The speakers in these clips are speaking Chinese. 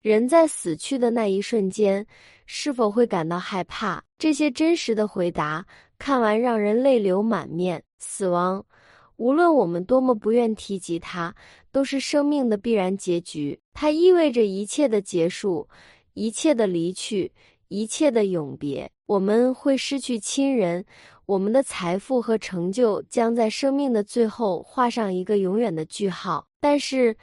人在死去的那一瞬间，是否会感到害怕？这些真实的回答，看完让人泪流满面。死亡，无论我们多么不愿提及它，都是生命的必然结局。它意味着一切的结束，一切的离去，一切的永别。我们会失去亲人，我们的财富和成就将在生命的最后画上一个永远的句号。但是，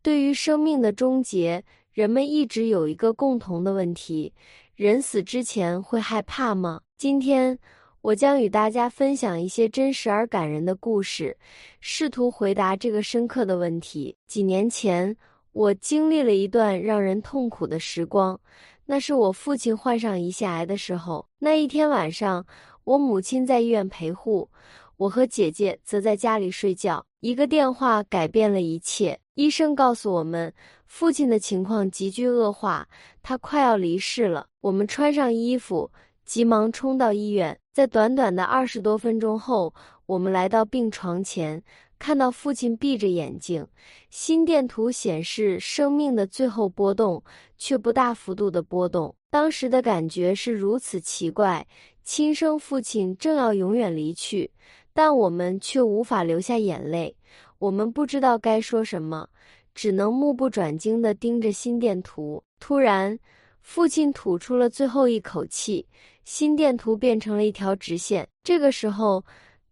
对于生命的终结，人们一直有一个共同的问题：人死之前会害怕吗？今天，我将与大家分享一些真实而感人的故事，试图回答这个深刻的问题。几年前，我经历了一段让人痛苦的时光。那是我父亲患上胰腺癌的时候。那一天晚上，我母亲在医院陪护，我和姐姐则在家里睡觉。一个电话改变了一切。医生告诉我们，父亲的情况急剧恶化，他快要离世了。我们穿上衣服，急忙冲到医院。在短短的二十多分钟后，我们来到病床前。看到父亲闭着眼睛，心电图显示生命的最后波动，却不大幅度的波动。当时的感觉是如此奇怪，亲生父亲正要永远离去，但我们却无法流下眼泪。我们不知道该说什么，只能目不转睛地盯着心电图。突然，父亲吐出了最后一口气，心电图变成了一条直线。这个时候。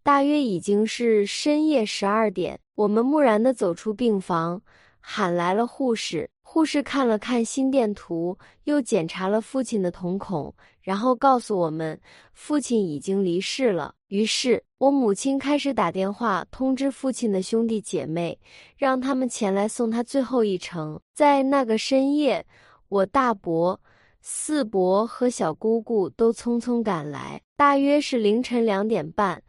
大约已经是深夜十二点，我们木然地走出病房，喊来了护士。护士看了看心电图，又检查了父亲的瞳孔，然后告诉我们，父亲已经离世了。于是，我母亲开始打电话通知父亲的兄弟姐妹，让他们前来送他最后一程。在那个深夜，我大伯、四伯和小姑姑都匆匆赶来，大约是凌晨两点半。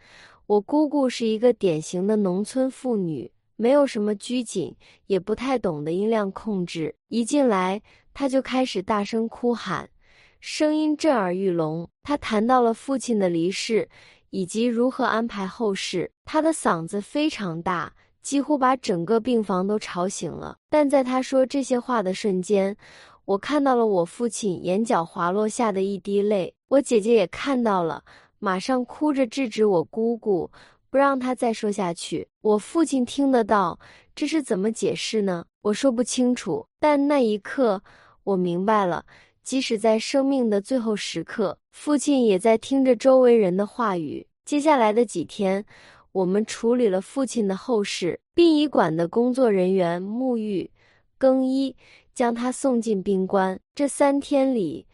我姑姑是一个典型的农村妇女，没有什么拘谨，也不太懂得音量控制。一进来，她就开始大声哭喊，声音震耳欲聋。她谈到了父亲的离世，以及如何安排后事。她的嗓子非常大，几乎把整个病房都吵醒了。但在她说这些话的瞬间，我看到了我父亲眼角滑落下的一滴泪。我姐姐也看到了。马上哭着制止我姑姑，不让她再说下去。我父亲听得到，这是怎么解释呢？我说不清楚。但那一刻，我明白了，即使在生命的最后时刻，父亲也在听着周围人的话语。接下来的几天，我们处理了父亲的后事，殡仪馆的工作人员沐浴、更衣，将他送进冰棺。这三天里，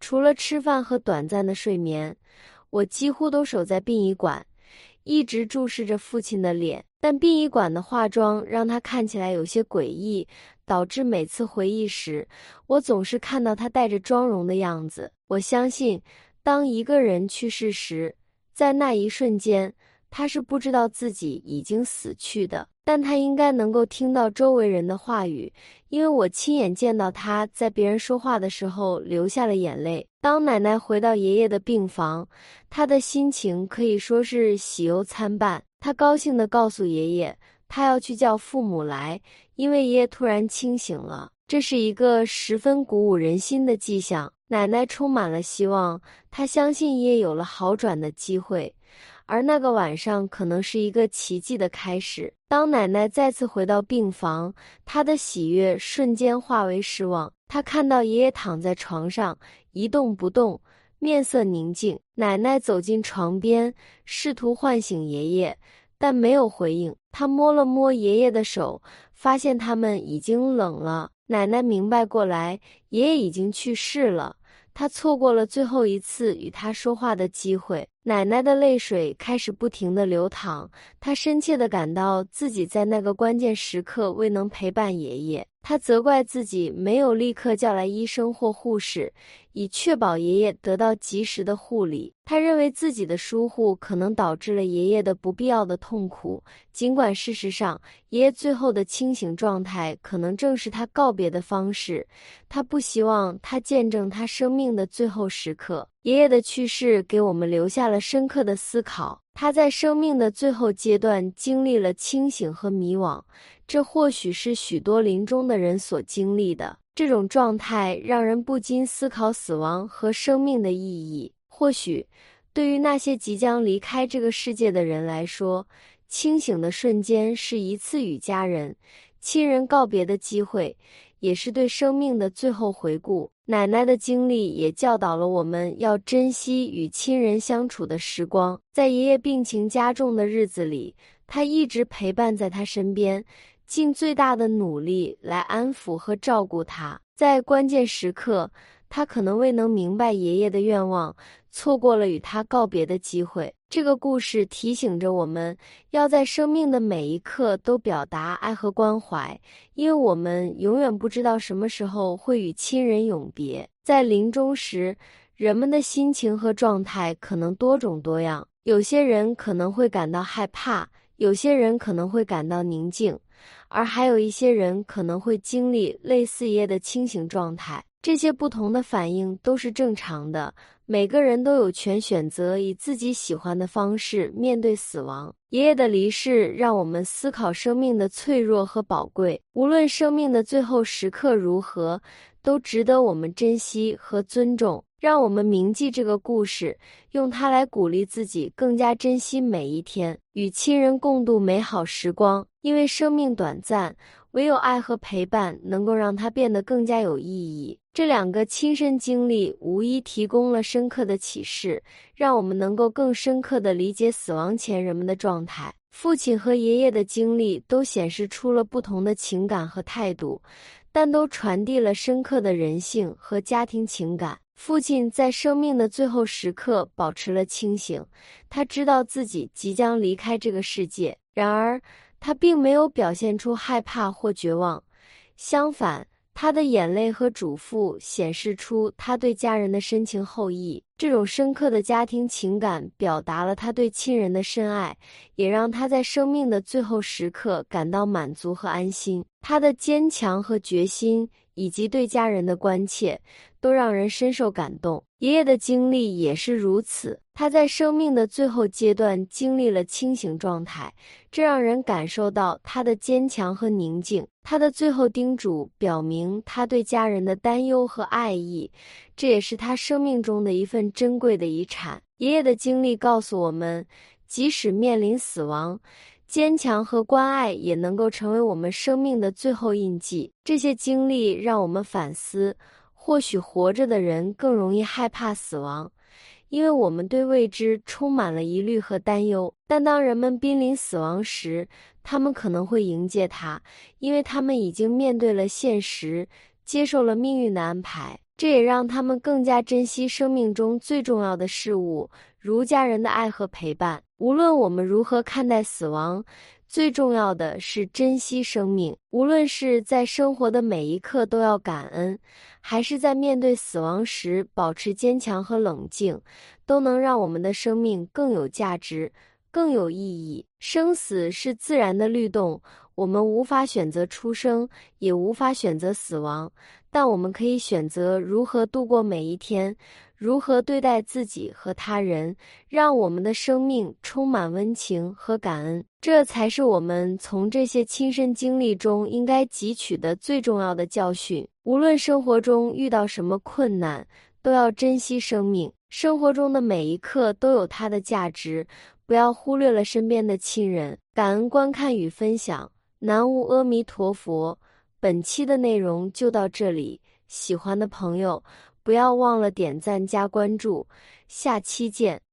除了吃饭和短暂的睡眠。我几乎都守在殡仪馆，一直注视着父亲的脸。但殡仪馆的化妆让他看起来有些诡异，导致每次回忆时，我总是看到他带着妆容的样子。我相信，当一个人去世时，在那一瞬间，他是不知道自己已经死去的。但他应该能够听到周围人的话语，因为我亲眼见到他在别人说话的时候流下了眼泪。当奶奶回到爷爷的病房，她的心情可以说是喜忧参半。她高兴地告诉爷爷，她要去叫父母来，因为爷爷突然清醒了，这是一个十分鼓舞人心的迹象。奶奶充满了希望，她相信爷爷有了好转的机会。而那个晚上可能是一个奇迹的开始。当奶奶再次回到病房，她的喜悦瞬间化为失望。她看到爷爷躺在床上一动不动，面色宁静。奶奶走进床边，试图唤醒爷爷，但没有回应。她摸了摸爷爷的手，发现他们已经冷了。奶奶明白过来，爷爷已经去世了。她错过了最后一次与他说话的机会。奶奶的泪水开始不停地流淌，她深切地感到自己在那个关键时刻未能陪伴爷爷。她责怪自己没有立刻叫来医生或护士，以确保爷爷得到及时的护理。他认为自己的疏忽可能导致了爷爷的不必要的痛苦，尽管事实上，爷爷最后的清醒状态可能正是他告别的方式。他不希望他见证他生命的最后时刻。爷爷的去世给我们留下了深刻的思考。他在生命的最后阶段经历了清醒和迷惘，这或许是许多临终的人所经历的。这种状态让人不禁思考死亡和生命的意义。或许，对于那些即将离开这个世界的人来说，清醒的瞬间是一次与家人、亲人告别的机会，也是对生命的最后回顾。奶奶的经历也教导了我们要珍惜与亲人相处的时光。在爷爷病情加重的日子里，他一直陪伴在他身边，尽最大的努力来安抚和照顾他。在关键时刻，他可能未能明白爷爷的愿望，错过了与他告别的机会。这个故事提醒着我们，要在生命的每一刻都表达爱和关怀，因为我们永远不知道什么时候会与亲人永别。在临终时，人们的心情和状态可能多种多样，有些人可能会感到害怕。有些人可能会感到宁静，而还有一些人可能会经历类似爷爷的清醒状态。这些不同的反应都是正常的。每个人都有权选择以自己喜欢的方式面对死亡。爷爷的离世让我们思考生命的脆弱和宝贵。无论生命的最后时刻如何，都值得我们珍惜和尊重。让我们铭记这个故事，用它来鼓励自己，更加珍惜每一天，与亲人共度美好时光。因为生命短暂，唯有爱和陪伴能够让它变得更加有意义。这两个亲身经历无疑提供了深刻的启示，让我们能够更深刻地理解死亡前人们的状态。父亲和爷爷的经历都显示出了不同的情感和态度，但都传递了深刻的人性和家庭情感。父亲在生命的最后时刻保持了清醒，他知道自己即将离开这个世界。然而，他并没有表现出害怕或绝望，相反。他的眼泪和嘱咐显示出他对家人的深情厚谊。这种深刻的家庭情感表达了他对亲人的深爱，也让他在生命的最后时刻感到满足和安心。他的坚强和决心，以及对家人的关切，都让人深受感动。爷爷的经历也是如此。他在生命的最后阶段经历了清醒状态，这让人感受到他的坚强和宁静。他的最后叮嘱表明他对家人的担忧和爱意，这也是他生命中的一份珍贵的遗产。爷爷的经历告诉我们，即使面临死亡，坚强和关爱也能够成为我们生命的最后印记。这些经历让我们反思，或许活着的人更容易害怕死亡。因为我们对未知充满了疑虑和担忧，但当人们濒临死亡时，他们可能会迎接它，因为他们已经面对了现实，接受了命运的安排。这也让他们更加珍惜生命中最重要的事物，如家人的爱和陪伴。无论我们如何看待死亡，最重要的是珍惜生命。无论是在生活的每一刻都要感恩，还是在面对死亡时保持坚强和冷静，都能让我们的生命更有价值、更有意义。生死是自然的律动，我们无法选择出生，也无法选择死亡，但我们可以选择如何度过每一天。如何对待自己和他人，让我们的生命充满温情和感恩，这才是我们从这些亲身经历中应该汲取的最重要的教训。无论生活中遇到什么困难，都要珍惜生命。生活中的每一刻都有它的价值，不要忽略了身边的亲人。感恩观看与分享，南无阿弥陀佛。本期的内容就到这里，喜欢的朋友。不要忘了点赞加关注，下期见。